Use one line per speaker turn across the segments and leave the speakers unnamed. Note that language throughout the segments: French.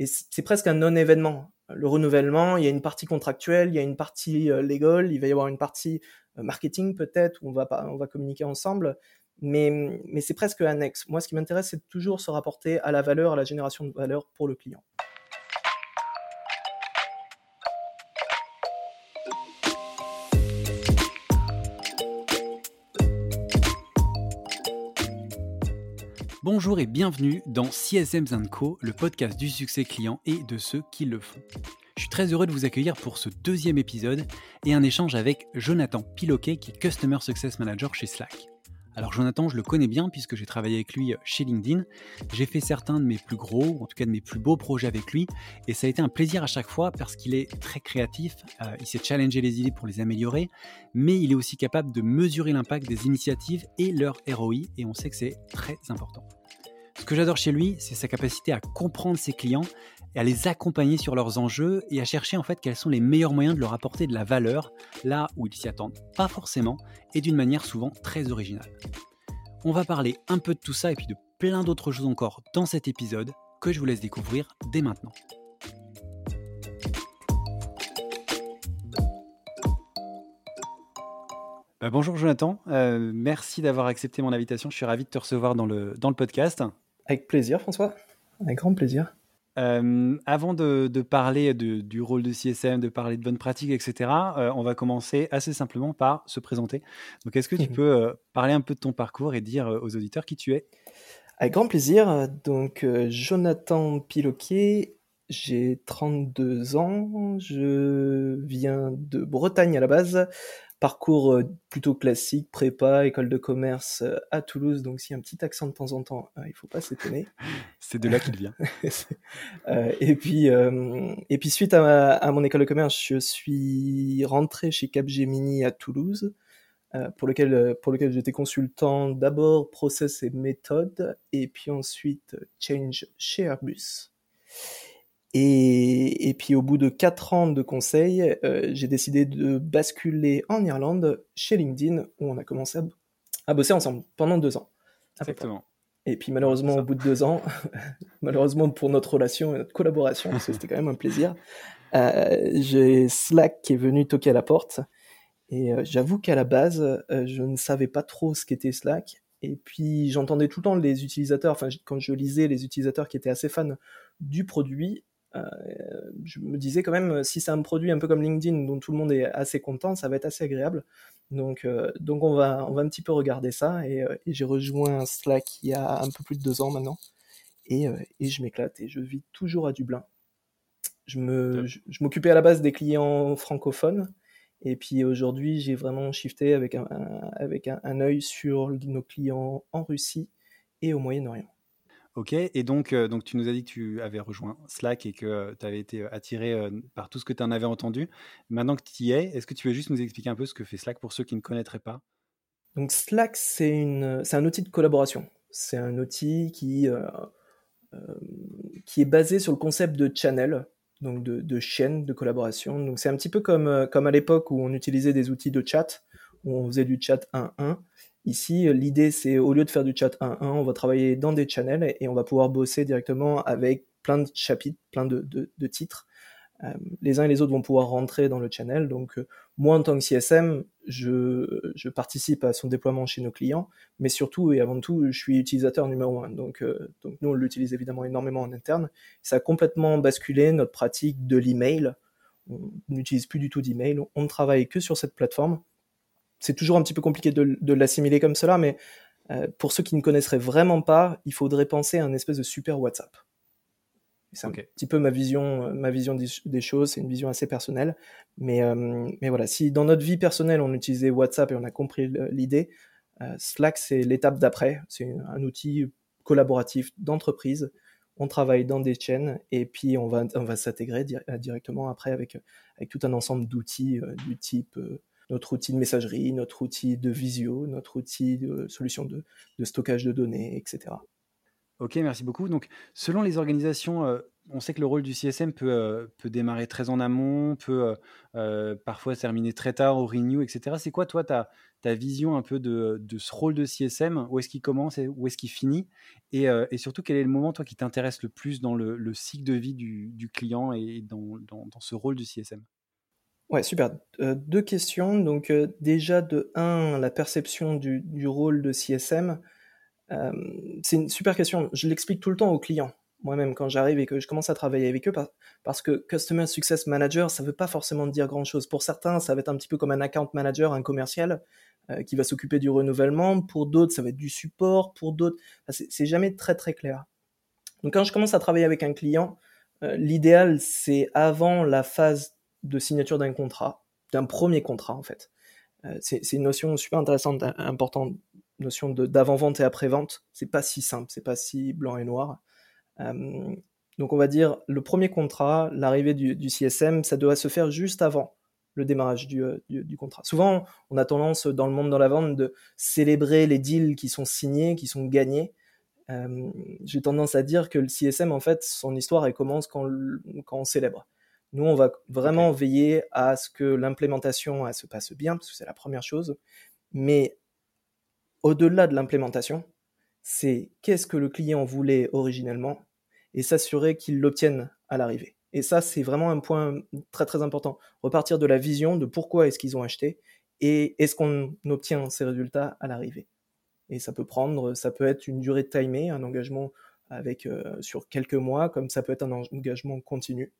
et c'est presque un non-événement. Le renouvellement, il y a une partie contractuelle, il y a une partie euh, légale, il va y avoir une partie euh, marketing peut-être, où on va, communiquer ensemble, mais, mais c'est presque annexe. Moi, ce qui m'intéresse, c'est toujours se rapporter à la valeur, à la génération de valeur pour le client.
Bonjour et bienvenue dans CSM Co, le podcast du succès client et de ceux qui le font. Je suis très heureux de vous accueillir pour ce deuxième épisode et un échange avec Jonathan Piloquet qui est Customer Success Manager chez Slack. Alors Jonathan, je le connais bien puisque j'ai travaillé avec lui chez LinkedIn. J'ai fait certains de mes plus gros, en tout cas de mes plus beaux projets avec lui, et ça a été un plaisir à chaque fois parce qu'il est très créatif, euh, il sait challenger les idées pour les améliorer, mais il est aussi capable de mesurer l'impact des initiatives et leur ROI, et on sait que c'est très important. Ce que j'adore chez lui, c'est sa capacité à comprendre ses clients et à les accompagner sur leurs enjeux et à chercher en fait quels sont les meilleurs moyens de leur apporter de la valeur là où ils s'y attendent pas forcément et d'une manière souvent très originale. On va parler un peu de tout ça et puis de plein d'autres choses encore dans cet épisode que je vous laisse découvrir dès maintenant. Bah, bonjour Jonathan, euh, merci d'avoir accepté mon invitation, je suis ravi de te recevoir dans le, dans le podcast.
Avec plaisir, François. Avec grand plaisir.
Euh, avant de, parler du rôle de CSM, de parler de bonnes pratiques, etc., euh, on va commencer assez simplement par se présenter. Donc, est-ce que tu mhm. peux euh, parler un peu de ton parcours et dire aux auditeurs qui tu es?
Avec grand plaisir. Donc, Jonathan Piloquet, j'ai 32 ans, je viens de Bretagne à la base. Parcours euh, plutôt classique, prépa, école de commerce euh, à Toulouse, donc s'il y a un petit accent de temps en temps, euh, il faut pas s'étonner.
C'est de là qu'il vient.
et puis, et puis suite à, mon école de commerce, je suis rentré chez Capgemini à Toulouse, pour lequel pour lequel j'étais consultant d'abord process et méthode, et puis ensuite change chez Airbus. Et, puis au bout de quatre ans de conseil, euh, j'ai décidé de basculer en Irlande chez LinkedIn où on a commencé à, bosser ensemble pendant deux ans.
Exactement.
Et puis malheureusement au bout de deux ans, malheureusement pour notre relation et notre collaboration, parce que c'était quand même un plaisir, euh, j'ai Slack qui est venu toquer à la porte. Et euh, j'avoue qu'à la base, je ne savais pas trop ce qu'était Slack. Et puis j'entendais tout le temps les utilisateurs, enfin quand je lisais les utilisateurs qui étaient assez fans du produit, je me disais quand même, si c'est un produit un peu comme LinkedIn dont tout le monde est assez content, ça va être assez agréable. Donc, euh, donc on, va, on va un petit peu regarder ça. Et, euh, j'ai rejoint Slack il y a un peu plus de deux ans maintenant. Et, et je m'éclate et je vis toujours à Dublin. Je, me, je, m'occupais à la base des clients francophones. Et puis aujourd'hui, j'ai vraiment shifté avec un, avec un, un œil sur nos clients en Russie et au Moyen-Orient.
Ok, et donc, donc tu nous as dit que tu avais rejoint Slack et que tu avais été attiré par tout ce que tu en avais entendu. Maintenant que tu y es, est-ce que tu veux juste nous expliquer un peu ce que fait Slack pour ceux qui ne connaîtraient pas?
Donc Slack, c'est un outil de collaboration. C'est un outil qui, qui est basé sur le concept de channel, donc de, de chaîne de collaboration. Donc c'est un petit peu comme, comme à l'époque où on utilisait des outils de chat, où on faisait du chat 1-1. Ici, l'idée, c'est au lieu de faire du chat 1-1, on va travailler dans des channels et on va pouvoir bosser directement avec plein de chapitres, plein de, titres. Euh, les uns et les autres vont pouvoir rentrer dans le channel. Donc, euh, moi, en tant que CSM, je, participe à son déploiement chez nos clients, mais surtout et avant tout, je suis utilisateur numéro un. Donc, euh, donc nous, on l'utilise évidemment énormément en interne. Ça a complètement basculé notre pratique de l'email. On n'utilise plus du tout d'email. On ne travaille que sur cette plateforme c'est toujours un petit peu compliqué de, l'assimiler comme cela, mais euh, pour ceux qui ne connaisseraient vraiment pas, il faudrait penser à un espèce de super WhatsApp. C'est un petit peu ma vision, euh, ma vision des, choses, c'est une vision assez personnelle. Mais, euh, mais voilà, si dans notre vie personnelle on utilisait WhatsApp et on a compris l'idée, Slack c'est l'étape d'après. C'est un outil collaboratif d'entreprise. On travaille dans des chaînes et puis on va, on va s'intégrer directement après avec, avec tout un ensemble d'outils du type notre outil de messagerie, notre outil de visio, notre outil de solution de, stockage de données, etc.
Ok, merci beaucoup. Donc, selon les organisations, euh, on sait que le rôle du CSM peut, euh, peut démarrer très en amont, peut euh, parfois terminer très tard au renew, etc. C'est quoi, toi, ta, vision un peu de, ce rôle de CSM Où est-ce qu'il commence et où est-ce qu'il finit? Et, surtout, quel est le moment, toi, qui t'intéresse le plus dans le, le, cycle de vie du, client et dans, ce rôle du CSM
Ouais, super. deux questions. Donc, déjà, de un, la perception du, du rôle de CSM. Euh, c'est une super question. Je l'explique tout le temps aux clients, moi-même, quand j'arrive et que je commence à travailler avec eux, parce que Customer Success Manager, ça ne veut pas forcément dire grand-chose. Pour certains, ça va être un petit peu comme un account manager, un commercial, euh, qui va s'occuper du renouvellement. Pour d'autres, ça va être du support. Pour d'autres, c'est jamais très très clair. Donc quand je commence à travailler avec un client, euh, l'idéal, c'est avant la phase de signature d'un contrat, d'un premier contrat en fait. c'est une notion super intéressante, importante notion d'avant-vente et après-vente, c'est pas si simple, c'est pas si blanc et noir. Euh, donc on va dire le premier contrat, l'arrivée du, CSM, ça doit se faire juste avant le démarrage euh, du, contrat. Souvent, on a tendance dans le monde de la vente de célébrer les deals qui sont signés, qui sont gagnés. Euh, j'ai tendance à dire que le CSM, en fait, son histoire, elle commence quand, quand on célèbre. Nous, on va vraiment veiller à ce que l'implémentation se passe bien, parce que c'est la première chose. Mais au-delà de l'implémentation, c'est qu'est-ce que le client voulait originellement et s'assurer qu'il l'obtienne à l'arrivée. Et ça, c'est vraiment un point très très important. Repartir de la vision de pourquoi est-ce qu'ils ont acheté et est-ce qu'on obtient ces résultats à l'arrivée. Et ça peut prendre, ça peut être une durée timée, un engagement avec euh, sur quelques mois, comme ça peut être un engagement continu.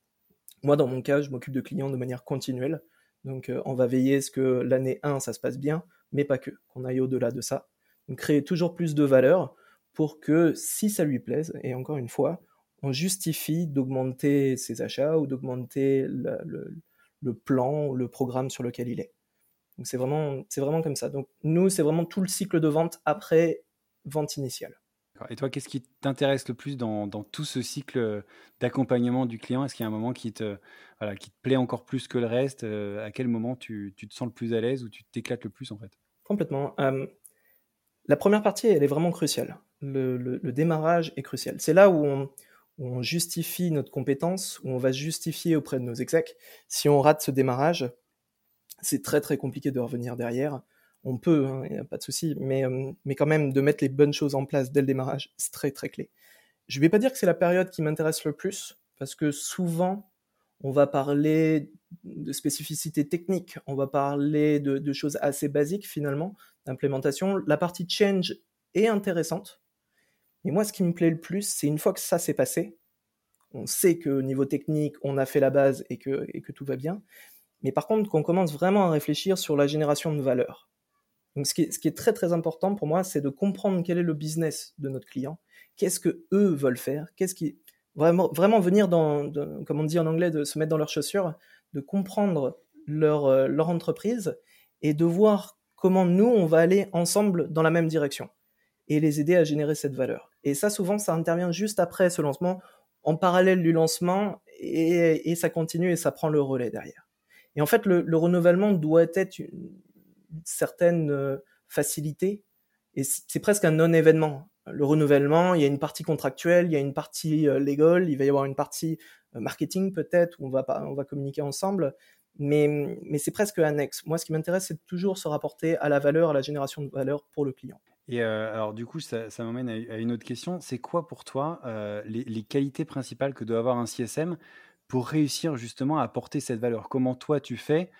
Moi, dans mon cas, je m'occupe de clients de manière continuelle. Donc, euh, on va veiller à ce que l'année 1, ça se passe bien, mais pas que, qu'on aille au-delà de ça créer toujours plus de valeur pour que si ça lui plaise, et encore une fois, on justifie d'augmenter ses achats ou d'augmenter le, le, plan ou le programme sur lequel il est. Donc c'est vraiment, c'est vraiment comme ça. Donc nous, c'est vraiment tout le cycle de vente après vente initiale.
Et toi, qu'est-ce qui t'intéresse le plus dans, tout ce cycle d'accompagnement du client? Est-ce qu'il y a un moment qui te, plaît encore plus que le reste euh, À quel moment tu, te sens le plus à l'aise ou tu t'éclates le plus en fait?
Complètement. Euh, la première partie, elle est vraiment cruciale. Le, démarrage est crucial. C'est là où on, justifie notre compétence, où on va justifier auprès de nos execs. Si on rate ce démarrage, c'est très très compliqué de revenir derrière. On peut, il hein, n'y a pas de souci, mais, euh, mais quand même de mettre les bonnes choses en place dès le démarrage, c'est très très clé. Je ne vais pas dire que c'est la période qui m'intéresse le plus, parce que souvent, on va parler de spécificités techniques, on va parler de choses assez basiques finalement, d'implémentation. La partie change est intéressante. Et moi, ce qui me plaît le plus, c'est une fois que ça s'est passé, on sait qu'au niveau technique, on a fait la base et que, et que tout va bien. Mais par contre, qu'on commence vraiment à réfléchir sur la génération de valeur. Donc, ce qui est, très très important pour moi, c'est de comprendre quel est le business de notre client, qu'est-ce que eux veulent faire, qu'est-ce qui vraiment vraiment venir dans, comme on dit en anglais, de se mettre dans leurs chaussures, de comprendre leur euh, leur entreprise et de voir comment nous, on va aller ensemble dans la même direction et les aider à générer cette valeur. Et ça, souvent, ça intervient juste après ce lancement, en parallèle du lancement, et, ça continue et ça prend le relais derrière. Et en fait, le, renouvellement doit être une, certaine euh, facilité, et c'est presque un non-événement. Le renouvellement, il y a une partie contractuelle, il y a une partie euh, légale, il va y avoir une partie euh, marketing peut-être, où on va, on va communiquer ensemble, mais, mais c'est presque annexe. Moi, ce qui m'intéresse, c'est toujours se rapporter à la valeur, à la génération de valeur pour le client.
Et alors, du coup, ça, m'amène à, une autre question. C'est quoi pour toi les, qualités principales que doit avoir un CSM pour réussir justement à apporter cette valeur? Comment toi, tu fais?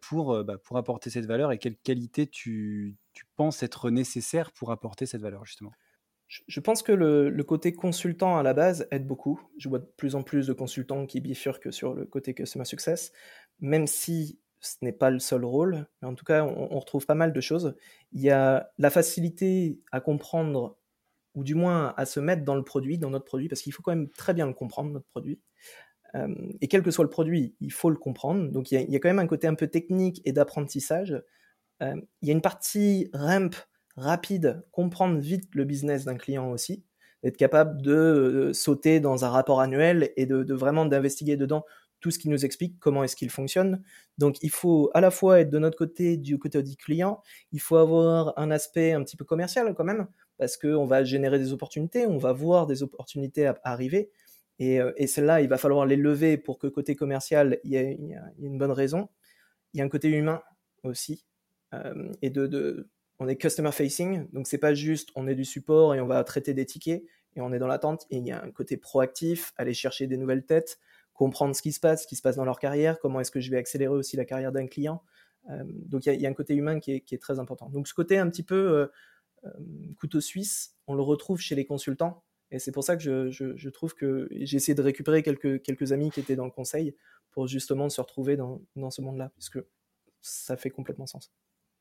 Pour, bah, pour apporter cette valeur et quelles qualités tu, tu penses être nécessaires pour apporter cette valeur justement?
Je pense que le, côté consultant à la base aide beaucoup. Je vois de plus en plus de consultants qui bifurquent sur le côté customer success, même si ce n'est pas le seul rôle. Mais en tout cas, on, retrouve pas mal de choses. Il y a la facilité à comprendre, ou du moins à se mettre dans le produit, dans notre produit, parce qu'il faut quand même très bien le comprendre, notre produit. Euh, et quel que soit le produit, il faut le comprendre. Donc il y a, quand même un côté un peu technique et d'apprentissage. Euh, il y a une partie ramp rapide, comprendre vite le business d'un client aussi, être capable de euh, sauter dans un rapport annuel et de, vraiment d'investiguer dedans tout ce qui nous explique comment est-ce qu'il fonctionne. Donc il faut à la fois être de notre côté du côté du client, il faut avoir un aspect un petit peu commercial quand même parce qu'on va générer des opportunités, on va voir des opportunités arriver. Et, euh, et celles-là, il va falloir les lever pour que côté commercial, il y ait, une bonne raison. Il y a un côté humain aussi. Euh, et on est customer facing, donc c'est pas juste on est du support et on va traiter des tickets et on est dans l'attente. Et il y a un côté proactif, aller chercher des nouvelles têtes, comprendre ce qui se passe, ce qui se passe dans leur carrière, comment est-ce que je vais accélérer aussi la carrière d'un client. Euh, donc il y, a un côté humain qui est, très important. Donc ce côté un petit peu couteau suisse, on le retrouve chez les consultants. Et c'est pour ça que je, je, je trouve que j'ai essayé de récupérer quelques, quelques amis qui étaient dans le conseil pour justement se retrouver dans, dans ce monde-là, puisque ça fait complètement sens.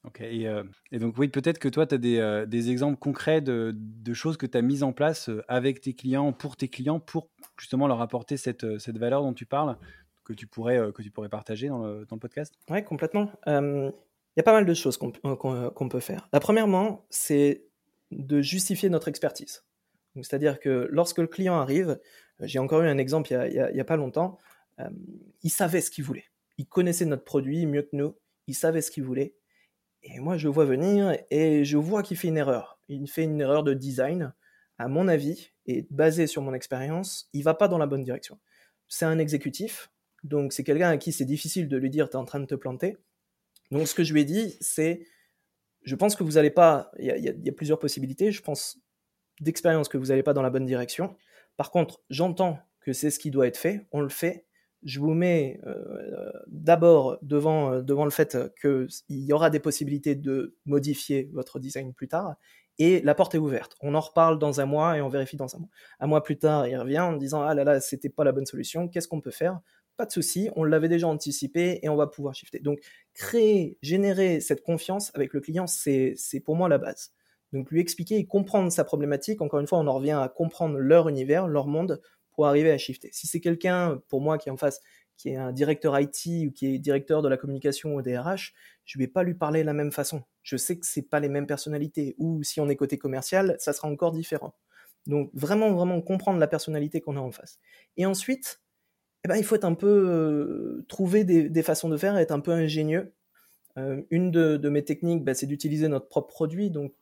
Ok, et, euh, et, donc oui, peut-être que toi, tu as des, euh, des, exemples concrets de, de choses que tu as mises en place avec tes clients, pour tes clients, pour justement leur apporter cette, cette valeur dont tu parles, que tu pourrais, que tu pourrais partager dans le, dans le podcast?
Oui, complètement. Il y a pas mal de choses qu'on qu'on peut faire. La premièrement, c'est de justifier notre expertise. C'est-à-dire que lorsque le client arrive, j'ai encore eu un exemple il n'y a, a, pas longtemps, euh, il savait ce qu'il voulait. Il connaissait notre produit mieux que nous, il savait ce qu'il voulait. Et moi, je le vois venir et je vois qu'il fait une erreur. Il fait une erreur de design, à mon avis, et basé sur mon expérience, il va pas dans la bonne direction. C'est un exécutif, donc c'est quelqu'un à qui c'est difficile de lui dire tu es en train de te planter. Donc ce que je lui ai dit, c'est, je pense que vous n'allez pas, il y, y, a plusieurs possibilités, je pense d'expérience que vous n'allez pas dans la bonne direction. Par contre, j'entends que c'est ce qui doit être fait, on le fait. Je vous mets euh, d'abord devant, euh, devant le fait qu'il y aura des possibilités de modifier votre design plus tard, et la porte est ouverte. On en reparle dans un mois et on vérifie dans un mois. Un mois plus tard, il revient en disant ah là là, c'était pas la bonne solution. Qu'est-ce qu'on peut faire? Pas de souci, on l'avait déjà anticipé et on va pouvoir shifter. Donc, créer, générer cette confiance avec le client, c'est pour moi la base. Donc, lui expliquer et comprendre sa problématique. Encore une fois, on en revient à comprendre leur univers, leur monde pour arriver à shifter. Si c'est quelqu'un, pour moi, qui est en face, qui est un directeur IT ou qui est directeur de la communication ou des RH, je vais pas lui parler de la même façon. Je sais que c'est pas les mêmes personnalités. Ou si on est côté commercial, ça sera encore différent. Donc vraiment, vraiment comprendre la personnalité qu'on a en face. Et ensuite, eh ben, il faut être un peu euh, trouver des, des, façons de faire, être un peu ingénieux. Euh, une de, de, mes techniques, bah, c'est d'utiliser notre propre produit. Donc,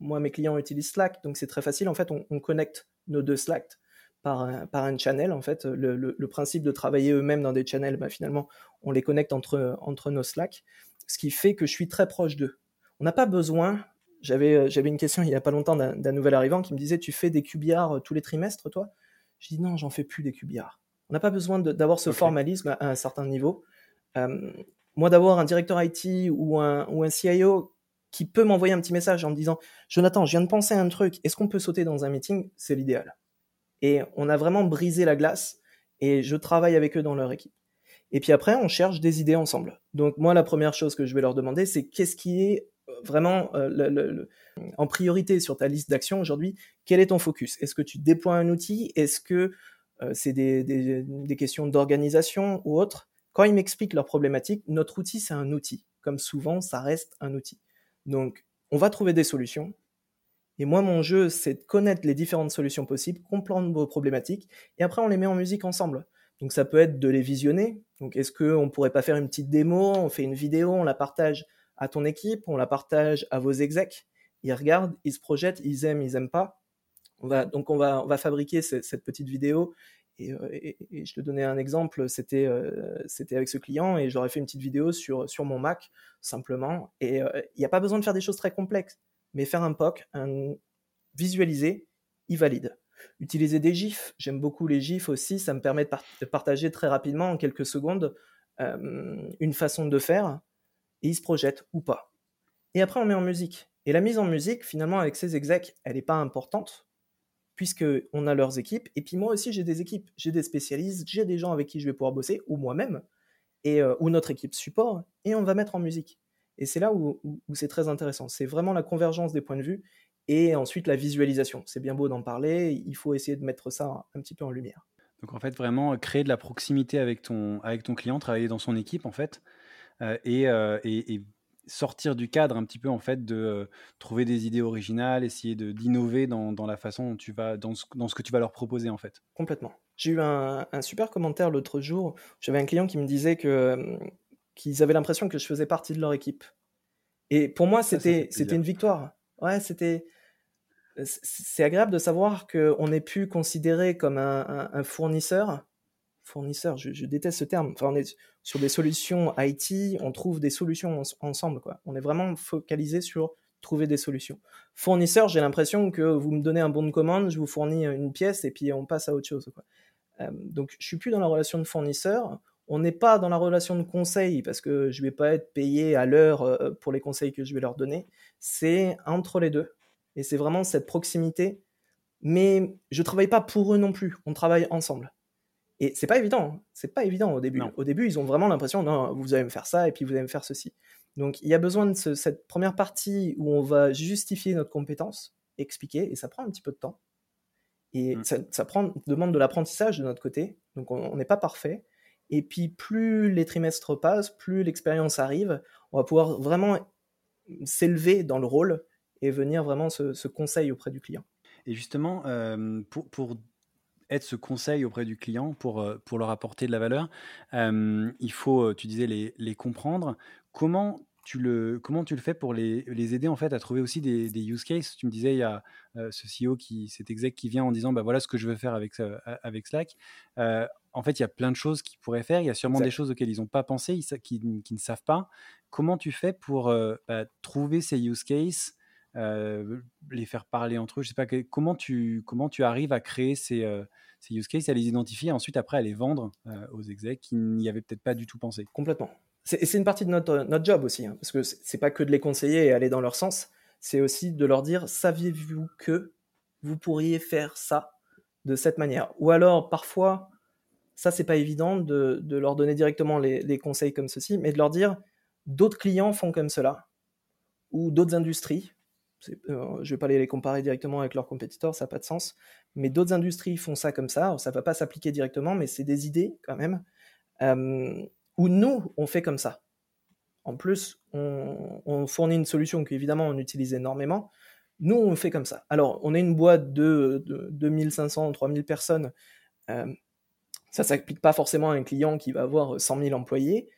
moi, mes clients utilisent Slack, donc c'est très facile. En fait, on, on, connecte nos deux Slack par un, par un channel. En fait, le, le, le principe de travailler eux-mêmes dans des channels, bah, finalement, on les connecte entre, entre nos Slack, ce qui fait que je suis très proche d'eux. On n'a pas besoin. J'avais, euh, j'avais une question il n'y a pas longtemps d'un nouvel arrivant qui me disait Tu fais des QBR tous les trimestres, toi? Je dis Non, j'en fais plus des QBR on n'a pas besoin d'avoir ce okay. formalisme à, un certain niveau. Euh, moi, d'avoir un directeur IT ou un, ou un CIO qui peut m'envoyer un petit message en me disant Jonathan, je viens de penser à un truc, est-ce qu'on peut sauter dans un meeting? C'est l'idéal. Et on a vraiment brisé la glace et je travaille avec eux dans leur équipe. Et puis après, on cherche des idées ensemble. Donc moi, la première chose que je vais leur demander, c'est qu'est-ce qui est vraiment euh, le, le, en priorité sur ta liste d'actions aujourd'hui? Quel est ton focus? Est-ce que tu déploies un outil? Est-ce que euh, c'est des, des, questions d'organisation ou autres. Quand ils m'expliquent leurs problématiques, notre outil, c'est un outil. Comme souvent, ça reste un outil. Donc, on va trouver des solutions. Et moi, mon jeu, c'est de connaître les différentes solutions possibles, comprendre vos problématiques, et après, on les met en musique ensemble. Donc, ça peut être de les visionner. Donc, est-ce qu'on pourrait pas faire une petite démo On fait une vidéo, on la partage à ton équipe, on la partage à vos execs. Ils regardent, ils se projettent, ils aiment, ils aiment pas. On va, donc on va, fabriquer cette petite vidéo. Et, euh, et, je te donnais un exemple, c'était euh, c'était avec ce client et j'aurais fait une petite vidéo sur, mon Mac simplement. Et euh, il n'y a pas besoin de faire des choses très complexes, mais faire un POC, visualiser, il valide. Utiliser des GIFs, j'aime beaucoup les GIFs aussi, ça me permet de, par de, partager très rapidement en quelques secondes une façon de faire et il se projette ou pas. Et après on met en musique. Et la mise en musique, finalement, avec ces execs, elle n'est pas importante puisqu'on a leurs équipes. Et puis moi aussi, j'ai des équipes, j'ai des spécialistes, j'ai des gens avec qui je vais pouvoir bosser, ou moi-même, et euh, ou notre équipe support, et on va mettre en musique. Et c'est là où, c'est très intéressant. C'est vraiment la convergence des points de vue et ensuite la visualisation. C'est bien beau d'en parler, il faut essayer de mettre ça un petit peu en lumière.
Donc en fait, vraiment créer de la proximité avec ton, avec ton client, travailler dans son équipe en fait, euh, euh, et sortir du cadre un petit peu en fait de euh, trouver des idées originales, essayer de d'innover dans, dans, la façon dont tu vas dans ce, dans ce, que tu vas leur proposer en fait.
Complètement. J'ai eu un, un, super commentaire l'autre jour. J'avais un client qui me disait que euh, qu'ils avaient l'impression que je faisais partie de leur équipe. Et pour moi, c'était c'était une victoire. Ouais, c'était c'est agréable de savoir qu'on n'est plus considéré comme un, fournisseur. Fournisseur, je, déteste ce terme. Enfin, on est sur des solutions IT, on trouve des solutions ensemble. On est vraiment focalisé sur trouver des solutions. Fournisseur, j'ai l'impression que vous me donnez un bon de commande, je vous fournis une pièce et puis on passe à autre chose. Euh, donc, je suis plus dans la relation de fournisseur. On n'est pas dans la relation de conseil parce que je vais pas être payé à l'heure euh, pour les conseils que je vais leur donner. C'est entre les deux. Et c'est vraiment cette proximité. Mais je travaille pas pour eux non plus. On travaille ensemble. Et c'est pas évident. Hein. C'est pas évident au début. Au début, ils ont vraiment l'impression, non, vous allez me faire ça et puis vous allez me faire ceci. Donc, il y a besoin de cette première partie où on va justifier notre compétence, expliquer, et ça prend un petit peu de temps. Et mmh. ça, prend, demande de l'apprentissage de notre côté. Donc, on n'est pas parfait. Et puis, plus les trimestres passent, plus l'expérience arrive, on va pouvoir vraiment s'élever dans le rôle et venir vraiment ce, conseil auprès du client.
Et justement, euh, pour, pour, être ce conseil auprès du client, pour, euh, pour leur apporter de la valeur, euh, il faut, tu disais, les, les comprendre. Comment tu le, comment tu le fais pour les, les, aider en fait à trouver aussi des, des use cases? Tu me disais, il y a ce CEO, qui, cet exec qui vient en disant bah, voilà ce que je veux faire avec, avec Slack. en fait, il y a plein de choses qu'ils pourraient faire. Il y a sûrement des choses auxquelles ils n'ont pas pensé, qui, qui, ne savent pas. Comment tu fais pour bah, trouver ces use cases euh, les faire parler entre eux. Je sais pas comment tu comment tu arrives à créer ces, euh, ces use cases, à les identifier, et ensuite après à les vendre euh, aux execs qui n'y avaient peut-être pas du tout pensé?
Complètement. C'est une partie de notre, notre job aussi, hein, parce que c'est pas que de les conseiller et aller dans leur sens, c'est aussi de leur dire saviez-vous que vous pourriez faire ça de cette manière? Ou alors parfois, ça c'est pas évident de, de, leur donner directement les, les conseils comme ceci, mais de leur dire d'autres clients font comme cela, ou d'autres industries euh, je ne vais pas les comparer directement avec leurs compétiteurs, ça n'a pas de sens. Mais d'autres industries font ça comme ça. ça ne va pas s'appliquer directement, mais c'est des idées quand même. Euh, où nous, on fait comme ça. En plus, on, fournit une solution qu'évidemment on utilise énormément. Nous, on fait comme ça. Alors, on est une boîte de, de 2500, 3000 personnes. Euh, ça ne s'applique pas forcément à un client qui va avoir 100 000 employés.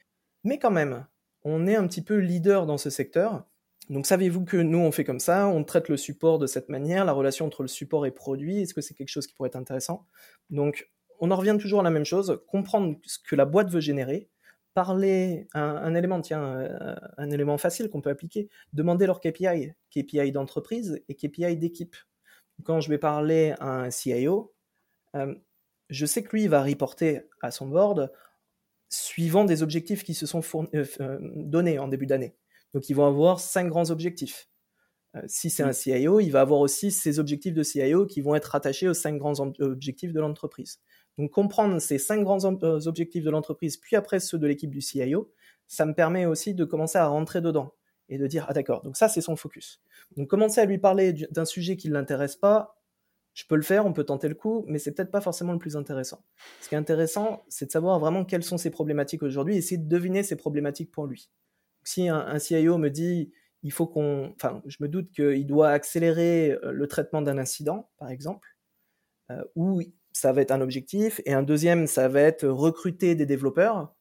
Mais quand même, on est un petit peu leader dans ce secteur. Donc savez-vous que nous on fait comme ça, on traite le support de cette manière, la relation entre le support et produit, est-ce que c'est quelque chose qui pourrait être intéressant? Donc on en revient toujours à la même chose, comprendre ce que la boîte veut générer, parler un, élément, tiens, euh, un élément facile qu'on peut appliquer, demander leur KPI, KPI d'entreprise et KPI d'équipe. Quand je vais parler à un CIO, euh, je sais que lui va reporter à son board suivant des objectifs qui se sont euh, donnés en début d'année. Donc, ils vont avoir cinq grands objectifs. Euh, si c'est un CIO, il va avoir aussi ses objectifs de CIO qui vont être rattachés aux cinq grands objectifs de l'entreprise. Donc, comprendre ces cinq grands euh, objectifs de l'entreprise, puis après ceux de l'équipe du CIO, ça me permet aussi de commencer à rentrer dedans et de dire, ah d'accord, donc ça c'est son focus. Donc, commencer à lui parler d'un sujet qui ne l'intéresse pas, je peux le faire, on peut tenter le coup, mais c'est peut-être pas forcément le plus intéressant. Ce qui est intéressant, c'est de savoir vraiment quelles sont ses problématiques aujourd'hui, et essayer de deviner ses problématiques pour lui si un, CIO me dit il faut qu'on, enfin, je me doute qu'il doit accélérer euh, le traitement d'un incident, par exemple, euh, ou ça va être un objectif, et un deuxième, ça va être recruter des développeurs.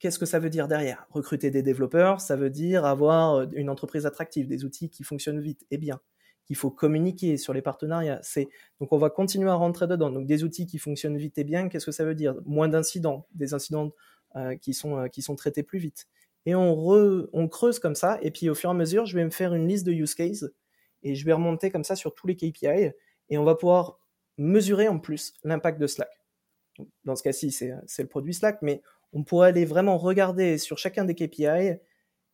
Qu'est-ce que ça veut dire derrière? Recruter des développeurs, ça veut dire avoir euh, une entreprise attractive, des outils qui fonctionnent vite et bien, qu'il faut communiquer sur les partenariats. Donc on va continuer à rentrer dedans. Donc des outils qui fonctionnent vite et bien, qu'est-ce que ça veut dire? Moins d'incidents, des incidents qui sont traités plus vite et on, creuse comme ça, et puis au fur et à mesure, je vais me faire une liste de use cases, et je vais remonter comme ça sur tous les KPI, et on va pouvoir mesurer en plus l'impact de Slack. Dans ce cas-ci, c'est le produit Slack, mais on pourrait aller vraiment regarder sur chacun des KPI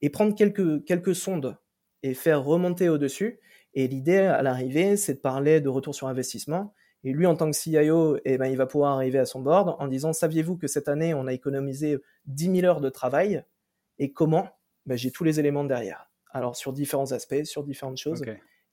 et prendre quelques, quelques sondes et faire remonter au-dessus. Et l'idée à l'arrivée, c'est de parler de retour sur investissement. Et lui, en tant que CIO, eh ben, il va pouvoir arriver à son board en disant, saviez-vous que cette année, on a économisé 10 000 heures de travail? Et comment ben, J'ai tous les éléments derrière. Alors sur différents aspects, sur différentes choses.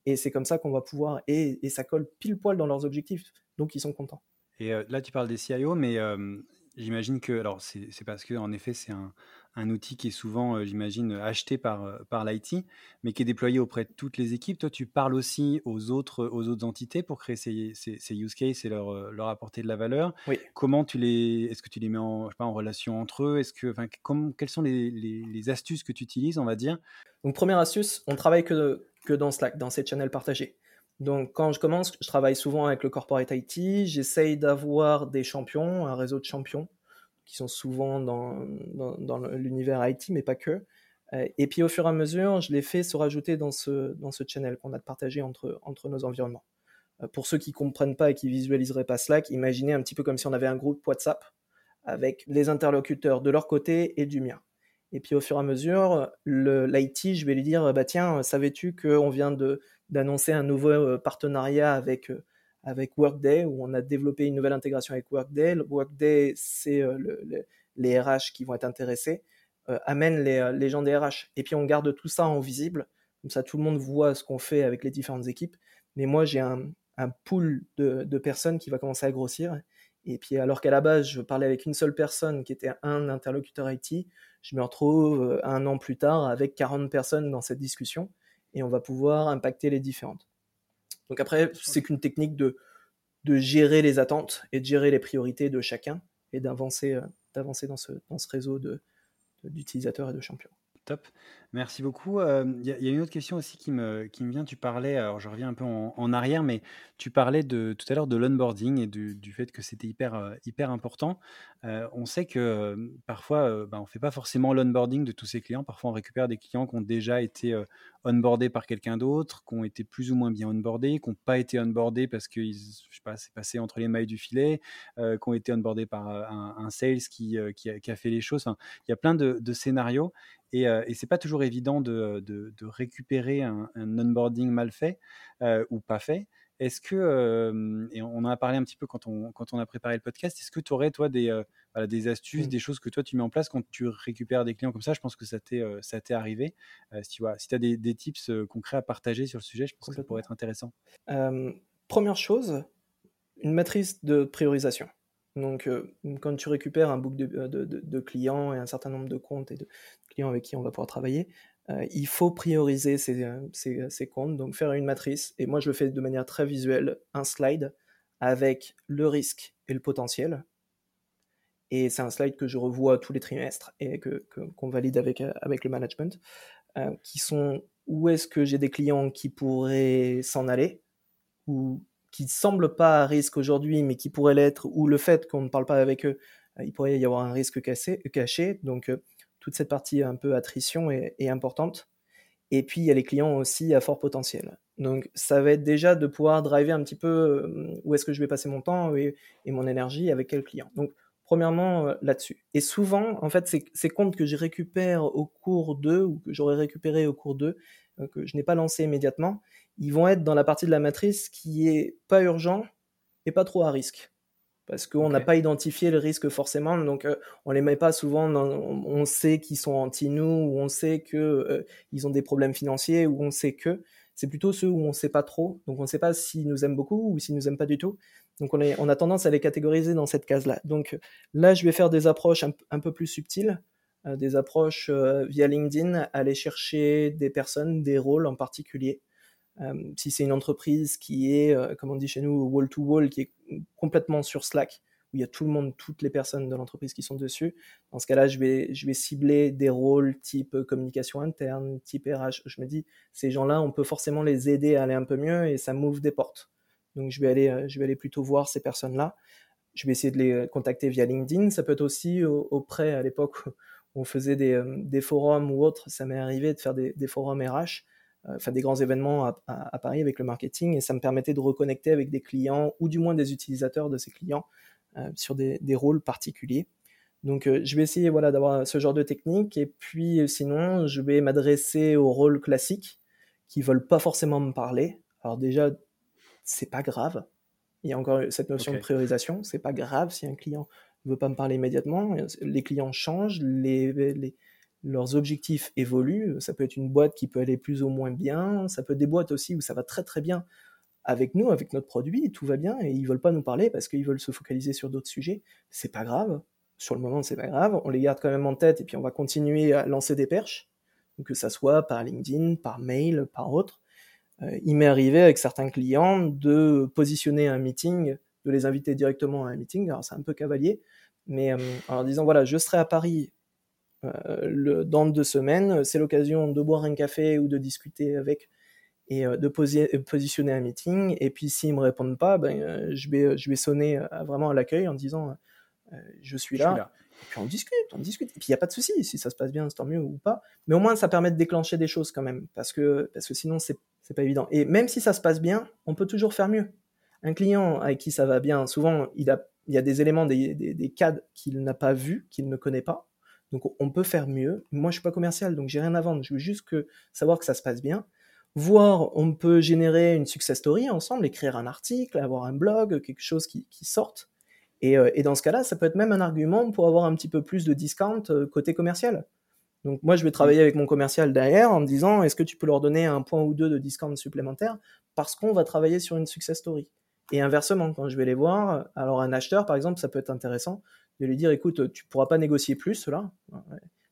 Et c'est comme ça qu'on va pouvoir, et, ça colle pile poil dans leurs objectifs. Donc ils sont contents.
Et euh, là, tu parles des CIO, mais euh, j'imagine que, alors c'est parce que en effet, c'est un, un outil qui est souvent, euh, j'imagine, acheté par, euh, par l'IT, mais qui est déployé auprès de toutes les équipes. Toi, tu parles aussi aux autres, aux autres entités pour créer ces, ces, use cases et leur, euh, leur, apporter de la valeur.
Oui.
Comment tu les, est-ce que tu les mets en, pas, en relation entre eux? Est-ce que, enfin, quelles sont les, les, astuces que tu utilises, on va dire?
Donc, première astuce, on travaille que, que dans Slack, dans ces channels partagés. Donc, quand je commence, je travaille souvent avec le corporate IT. J'essaye d'avoir des champions, un réseau de champions qui sont souvent dans, dans, l'univers IT, mais pas que. Euh, et puis, au fur et à mesure, je les fais se rajouter dans ce, dans ce channel qu'on a partagé entre, entre nos environnements. Euh, pour ceux qui comprennent pas et qui visualiseraient pas Slack, imaginez un petit peu comme si on avait un groupe WhatsApp avec les interlocuteurs de leur côté et du mien. Et puis au fur et à mesure, l'IT, je vais lui dire, bah tiens, savais-tu qu'on vient d'annoncer un nouveau euh, partenariat avec, euh, avec Workday, où on a développé une nouvelle intégration avec Workday. Workday, c'est les RH qui vont être intéressés. amène les, gens des RH. Et puis on garde tout ça en visible, comme ça tout le monde voit ce qu'on fait avec les différentes équipes. Mais moi, j'ai un, pool de, personnes qui va commencer à grossir. Et puis alors qu'à la base, je parlais avec une seule personne qui était un interlocuteur IT, je me retrouve euh, un an plus tard avec 40 personnes dans cette discussion et on va pouvoir impacter les différentes. Donc après, c'est qu'une technique de, de gérer les attentes et de gérer les priorités de chacun et d'avancer euh, d'avancer dans ce, dans ce réseau d'utilisateurs et de champions.
Top. Merci beaucoup. Il y, a une autre question aussi qui me, qui me vient. Tu parlais, alors je reviens un peu en, arrière, mais tu parlais de, tout à l'heure de l'onboarding et du, du, fait que c'était hyper, hyper important. on sait que parfois, bah, on ne fait pas forcément l'onboarding de tous ces clients. Parfois, on récupère des clients qui ont déjà été onboardés par quelqu'un d'autre, qui ont été plus ou moins bien onboardés, qui n'ont pas été onboardés parce que je sais pas, c'est passé entre les mailles du filet, qui ont été onboardés par un, sales qui, qui, a, fait les choses. il y a plein de, scénarios. Et, et c'est pas toujours évident de, de, récupérer un, onboarding mal fait ou pas fait. Est-ce que, et on en a parlé un petit peu quand on, quand on a préparé le podcast, est-ce que tu aurais, toi, des, des astuces, mmh. des choses que toi, tu mets en place quand tu récupères des clients comme ça? Je pense que ça t'est, ça t'est arrivé. si tu si as des, des, tips concrets à partager sur le sujet, je pense que ça pourrait être intéressant.
première chose, une matrice de priorisation. Donc, quand tu récupères un book de, de, de, clients et un certain nombre de comptes et de, clients avec qui on va pouvoir travailler, euh, il faut prioriser ces, euh, ces, ces, comptes, donc faire une matrice. Et moi, je le fais de manière très visuelle, un slide avec le risque et le potentiel. Et c'est un slide que je revois tous les trimestres et que, qu'on valide avec, euh, avec le management, qui sont où est-ce que j'ai des clients qui pourraient s'en aller, ou qui ne semblent pas à risque aujourd'hui, mais qui pourraient l'être, ou le fait qu'on ne parle pas avec eux, il pourrait y avoir un risque caché. Donc, toute cette partie un peu attrition est, importante. Et puis, il y a les clients aussi à fort potentiel. Donc, ça va être déjà de pouvoir driver un petit peu euh, où est-ce que je vais passer mon temps et, mon énergie avec quel client. Donc, premièrement, euh, là-dessus. Et souvent, en fait, ces, comptes que je récupère au cours d'eux ou que j'aurais récupéré au cours d'eux, euh, que je n'ai pas lancé immédiatement, ils vont être dans la partie de la matrice qui est pas urgent et pas trop à risque parce qu'on n'a pas identifié le risque forcément, donc euh, on les met pas souvent. on sait qu'ils sont anti nous, ou on sait que euh, ils ont des problèmes financiers, ou on sait que c'est plutôt ceux où on sait pas trop. Donc on ne sait pas s'ils nous aiment beaucoup ou s'ils nous aiment pas du tout. Donc on, on a tendance à les catégoriser dans cette case-là. Donc là, je vais faire des approches un, peu plus subtiles, euh, des approches via LinkedIn, aller chercher des personnes, des rôles en particulier. Euh, si c'est une entreprise qui est, euh, comme on dit chez nous, wall to wall, qui est complètement sur Slack, où il y a tout le monde, toutes les personnes de l'entreprise qui sont dessus, dans ce cas-là, je vais, cibler des rôles type communication interne, type RH. Je me dis, ces gens-là, on peut forcément les aider à aller un peu mieux et ça m'ouvre des portes. Donc je vais aller, euh, plutôt voir ces personnes-là. Je vais essayer de les contacter via LinkedIn. Ça peut être aussi auprès, à l'époque où on faisait des, forums ou autres, ça m'est arrivé de faire des, des forums RH euh, enfin des grands événements à, Paris avec le marketing et ça me permettait de reconnecter avec des clients ou du moins des utilisateurs de ces clients euh, sur des, rôles particuliers. Donc euh, je vais essayer voilà d'avoir ce genre de technique et puis sinon je vais m'adresser aux rôles classiques qui veulent pas forcément me parler. Alors déjà c'est pas grave. Il y a encore cette notion de priorisation. C'est pas grave si un client ne veut pas me parler immédiatement. Les clients changent, les, les, leurs objectifs évoluent. Ça peut être une boîte qui peut aller plus ou moins bien. Ça peut être des boîtes aussi où ça va très très bien avec nous, avec notre produit, tout va bien et ils veulent pas nous parler parce qu'ils veulent se focaliser sur d'autres sujets. C'est pas grave. Sur le moment, c'est pas grave. On les garde quand même en tête et puis on va continuer à lancer des perches, que ça soit par LinkedIn, par mail, par autre. Euh, il m'est arrivé avec certains clients de positionner un meeting, de les inviter directement à un meeting. Alors c'est un peu cavalier, mais euh, en disant voilà, je serai à Paris le, dans deux semaines, c'est l'occasion de boire un café ou de discuter avec et de positionner un meeting. Et puis s'ils me répondent pas, ben, je, vais, je vais sonner vraiment à l'accueil en disant je suis là. Et puis on discute, on discute. Et puis il n'y a pas de souci, si ça se passe bien, c'est tant mieux ou pas. Mais au moins ça permet de déclencher des choses quand même, parce que, parce que sinon c'est pas évident. Et même si ça se passe bien, on peut toujours faire mieux. Un client avec qui ça va bien, souvent il, a, il y a des éléments, des, des, des cadres qu'il n'a pas vus, qu'il ne connaît pas. Donc on peut faire mieux. Moi je suis pas commercial, donc j'ai rien à vendre. Je veux juste que, savoir que ça se passe bien. Voir, on peut générer une success story ensemble, écrire un article, avoir un blog, quelque chose qui, sorte euh, et, dans ce cas-là, ça peut être même un argument pour avoir un petit peu plus de discount euh, côté commercial. Donc moi, je vais travailler avec mon commercial derrière en me disant, est-ce que tu peux leur donner un point ou deux de discount supplémentaire parce qu'on va travailler sur une success story? Et inversement, quand je vais les voir, alors un acheteur, par exemple, ça peut être intéressant de lui dire, écoute, tu pourras pas négocier plus là.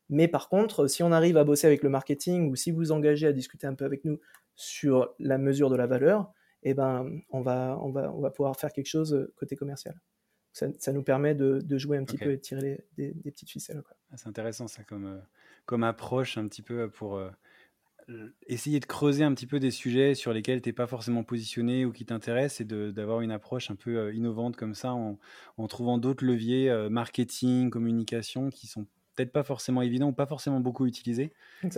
Mais par contre, si on arrive à bosser avec le marketing ou si vous engagez à discuter un peu avec nous sur la mesure de la valeur, eh ben, on va, on va, on va pouvoir faire quelque chose euh, côté commercial ça, nous permet de, jouer un petit peu et de tirer des, petites ficelles.
Ah, c'est intéressant ça comme, euh, comme approche un petit peu pour euh, essayer de creuser un petit peu des sujets sur lesquels tu n'es pas forcément positionné ou qui t'intéressent et d'avoir une approche un peu euh, innovante comme ça en, en trouvant d'autres leviers marketing, communication qui sont peut-être pas forcément évidents ou pas forcément beaucoup utilisés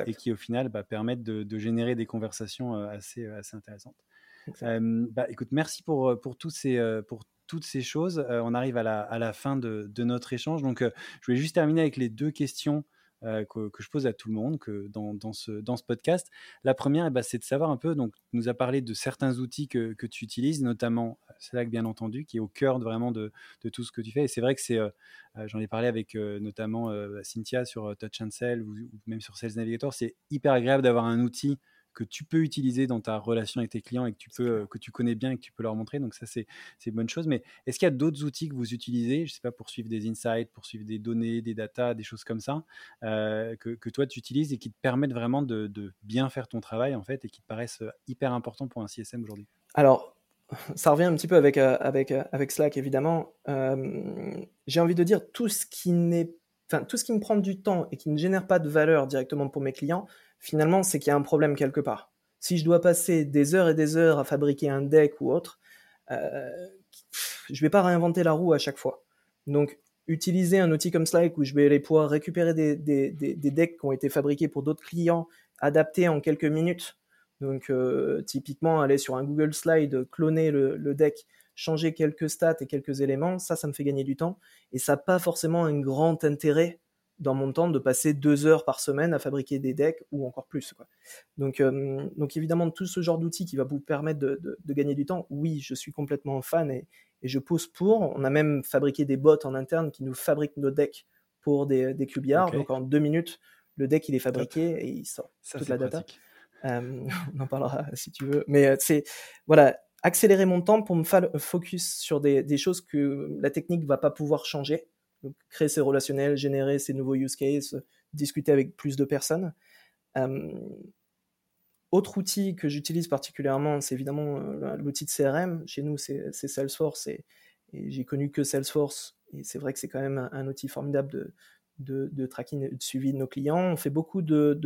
et qui au final bah, permettent de, générer des conversations assez, assez intéressantes. bah, écoute, merci pour, pour tous ces, pour toutes ces choses, euh, on arrive à la, fin de, notre échange. Donc, euh, je voulais juste terminer avec les deux questions euh, que, je pose à tout le monde que dans, ce, dans ce podcast. La première, eh ben, c'est de savoir un peu, donc, tu nous as parlé de certains outils que, tu utilises, notamment Slack, bien entendu, qui est au cœur de, vraiment de, tout ce que tu fais. Et c'est vrai que c'est, j'en ai parlé avec notamment Cynthia sur Touch and Sell ou, même sur Sales Navigator, c'est hyper agréable d'avoir un outil que tu peux utiliser dans ta relation avec tes clients et que tu, peux, que tu connais bien et que tu peux leur montrer. Donc ça, c'est une bonne chose. Mais est-ce qu'il y a d'autres outils que vous utilisez, je sais pas, pour suivre des insights, pour suivre des données, des datas, des choses comme ça, euh, que, que, toi, tu utilises et qui te permettent vraiment de, de, bien faire ton travail, en fait, et qui te paraissent hyper importants pour un CSM aujourd'hui?
Alors, ça revient un petit peu avec, avec, avec Slack, évidemment. J'ai envie de dire tout ce qui n'est Enfin, tout ce qui me prend du temps et qui ne génère pas de valeur directement pour mes clients, finalement, c'est qu'il y a un problème quelque part. Si je dois passer des heures et des heures à fabriquer un deck ou autre, euh, je vais pas réinventer la roue à chaque fois. Donc, utiliser un outil comme Slack où je vais aller pouvoir récupérer des, decks qui ont été fabriqués pour d'autres clients, adaptés en quelques minutes. Donc, euh, typiquement, aller sur un Google Slide, cloner le, le, deck, changer quelques stats et quelques éléments, ça, ça me fait gagner du temps. Et ça n'a pas forcément un grand intérêt dans mon temps de passer deux heures par semaine à fabriquer des decks ou encore plus. Quoi. Donc, euh, donc évidemment, tout ce genre d'outils qui va vous permettre de, de, gagner du temps, oui, je suis complètement fan et, et, je pousse pour. On a même fabriqué des bots en interne qui nous fabriquent nos decks pour des, des QBR. Donc en deux minutes, le deck il est fabriqué et il sort toute la data. Euh, on en parlera si tu veux. Mais euh, c'est voilà, accélérer mon temps pour me focus sur des, des choses que la technique va pas pouvoir changer créer ces relationnels, générer ces nouveaux use cases, discuter avec plus de personnes. Euh, autre outil que j'utilise particulièrement, c'est évidemment euh, l'outil de CRM. Chez nous, c'est Salesforce et, j'ai connu que Salesforce. Et c'est vrai que c'est quand même un, outil formidable de, de, tracking et de suivi de nos clients. On fait beaucoup de,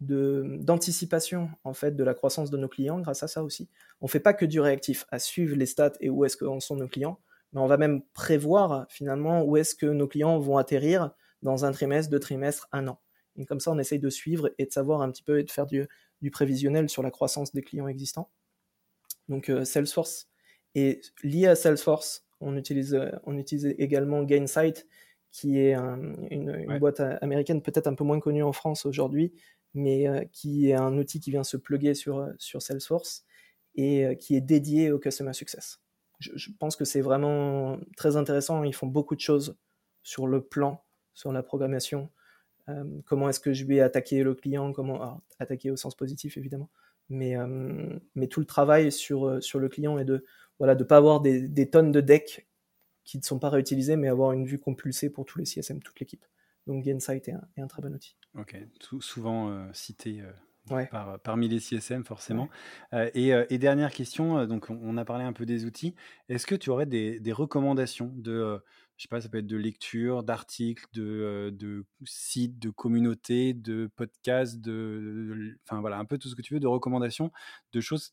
d'anticipation en fait de la croissance de nos clients grâce à ça aussi. On fait pas que du réactif à suivre les stats et où est-ce qu'en sont nos clients mais on va même prévoir finalement où est-ce que nos clients vont atterrir dans un trimestre, deux trimestres, un an. Et comme ça, on essaye de suivre et de savoir un petit peu et de faire du, prévisionnel sur la croissance des clients existants. Donc euh, Salesforce. Et lié à Salesforce, on utilise, euh, on utilise également Gainsight, qui est une, boîte américaine peut-être un peu moins connue en France aujourd'hui, mais euh, qui est un outil qui vient se plugger sur, sur Salesforce et qui est dédié au Customer Success je, pense que c'est vraiment très intéressant. Ils font beaucoup de choses sur le plan, sur la programmation. Euh, comment est-ce que je vais attaquer le client Comment attaquer au sens positif évidemment, mais euh, tout le travail sur euh, sur le client et de voilà de pas avoir des, des, tonnes de decks qui ne sont pas réutilisés, mais avoir une vue compulsée pour tous les CSM, toute l'équipe. Donc Gainsight est un, est un très bon outil.
Ok, souvent cité parmi les CSM forcément. Euh, euh, et, dernière question, euh, donc on, a parlé un peu des outils. Est-ce que tu aurais des, recommandations de, je sais pas, ça peut être de lecture, d'articles, de, de, sites, de communautés, de podcasts, de, enfin voilà, un peu tout ce que tu veux, de recommandations, de choses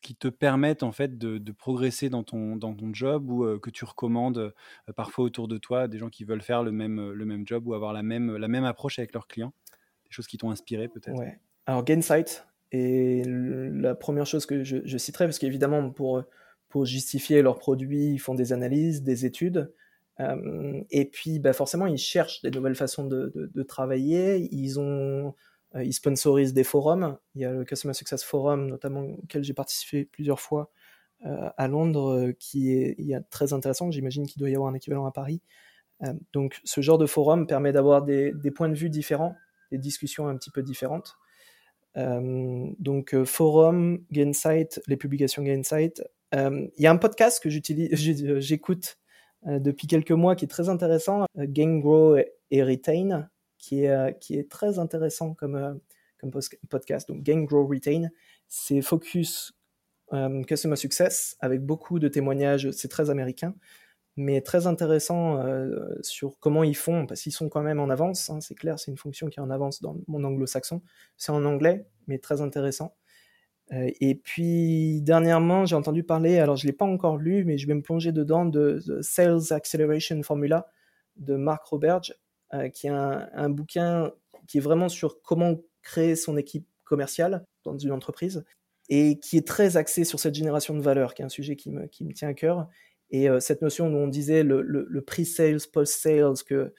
qui te permettent en fait de, progresser dans ton, dans ton job ou que tu recommandes parfois autour de toi des gens qui veulent faire le même, le même job ou avoir la même, la même approche avec leurs clients? Des choses qui t'ont inspiré peut-être?
Ouais. Alors Gainsight est la première chose que je, citerai parce qu'évidemment pour, pour justifier leurs produits, ils font des analyses, des études. et puis bah forcément, ils cherchent des nouvelles façons de, de, travailler. Ils ont euh, ils sponsorisent des forums. Il y a le Customer Success Forum, notamment auquel j'ai participé plusieurs fois euh, à Londres, euh, qui est, très intéressant. J'imagine qu'il doit y avoir un équivalent à Paris. donc, ce genre de forum permet d'avoir des, points de vue différents, des discussions un petit peu différentes. Donc, forum, Gainsight, les publications Gainsight. il y a un podcast que j'écoute depuis quelques mois qui est très intéressant, Gain, Grow et Retain qui est, euh, qui est très intéressant comme, euh, comme podcast. Donc, Gain, Grow, Retain, c'est focus euh, Customer Success avec beaucoup de témoignages. C'est très américain, mais très intéressant sur comment ils font, parce qu'ils sont quand même en avance. Hein, c'est clair, c'est une fonction qui est en avance dans mon anglo-saxon. C'est en anglais, mais très intéressant. et puis dernièrement, j'ai entendu parler, alors je ne l'ai pas encore lu, mais je vais me plonger dedans, de, de Sales Acceleration Formula de Mark Roberge, euh, qui est un, bouquin qui est vraiment sur comment créer son équipe commerciale dans une entreprise et qui est très axé sur cette génération de valeur, qui est un sujet qui me, qui me tient à cœur. Et euh, cette notion dont on disait le, le, pre-sales, post-sales, que,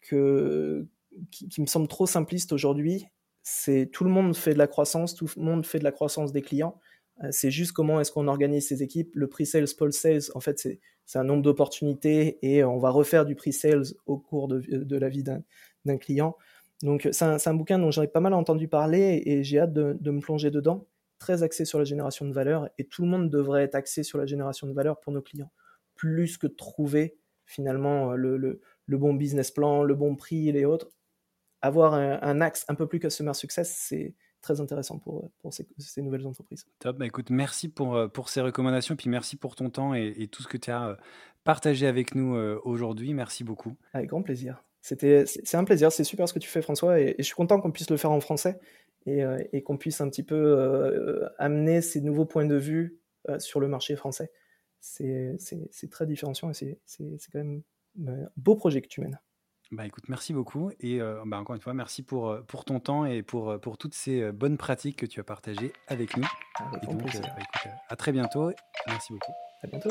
que, qui, me semble trop simpliste aujourd'hui, c'est tout le monde fait de la croissance, tout le monde fait de la croissance des clients. Euh, c'est juste comment est-ce qu'on organise ses équipes. Le pre-sales, post-sales, en fait, c'est un nombre d'opportunités et on va refaire du pre-sales au cours de, de la vie d'un client. Donc, c'est un, un, bouquin dont j'en ai pas mal entendu parler et j'ai hâte de, de, me plonger dedans. Très axé sur la génération de valeur et tout le monde devrait être axé sur la génération de valeur pour nos clients. Plus que trouver finalement le, le, le bon business plan, le bon prix et les autres. Avoir un, un axe un peu plus customer success, c'est très intéressant pour, pour ces, nouvelles entreprises.
Top, bah écoute, merci pour, euh, pour ces recommandations, puis merci pour ton temps et, tout ce que tu as euh, partagé avec nous euh, aujourd'hui. Merci beaucoup.
Avec grand plaisir. C'était, c'est un plaisir, c'est super ce que tu fais François, et, je suis content qu'on puisse le faire en français et, et qu'on puisse un petit peu amener ces nouveaux points de vue sur le marché français. C'est, très différenciant et c'est quand même un beau projet que tu mènes.
Bah écoute, merci beaucoup et bah, encore une fois, merci pour, pour ton temps et pour, pour toutes ces bonnes pratiques que tu as partagées avec nous. et donc, bah, à très bientôt. Merci beaucoup.
À bientôt.